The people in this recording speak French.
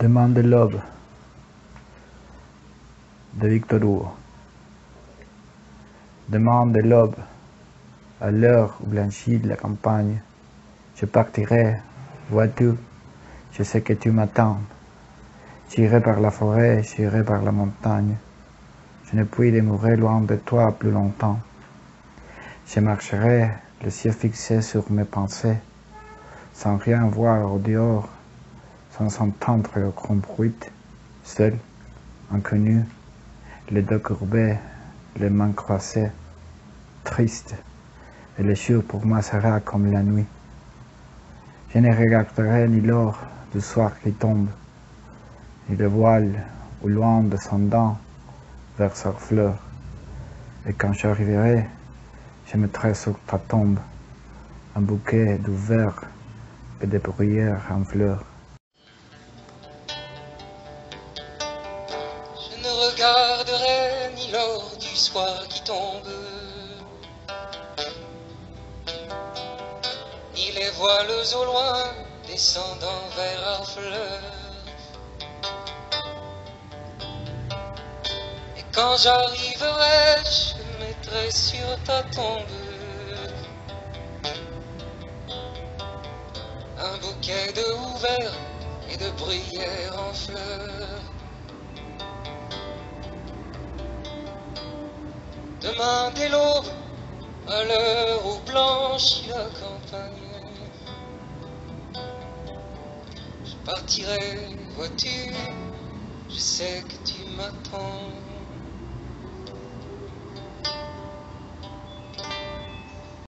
Demande de l'aube de Victor Hugo. Demande de l'aube, à l'heure où blanchit la campagne, je partirai, vois-tu, je sais que tu m'attends. J'irai par la forêt, j'irai par la montagne. Je ne puis demeurer loin de toi plus longtemps. Je marcherai, le ciel fixé sur mes pensées, sans rien voir au dehors, sans entendre aucun bruit, seul, inconnu, les dos courbés, les mains croisées, triste, et le jour pour moi sera comme la nuit. Je ne regarderai ni l'or du soir qui tombe, ni le voile au loin descendant vers sa fleur. Et quand j'arriverai, je mettrai sur ta tombe un bouquet verre et de bruyères en fleurs. Regarderai ni l'or du soir qui tombe, ni les voiles au loin descendant vers Harfleur. Et quand j'arriverai, je mettrai sur ta tombe un bouquet de houverts et de bruyères en fleurs. Demain dès l'aube, à l'heure où blanchit la campagne, je partirai, vois-tu, je sais que tu m'attends.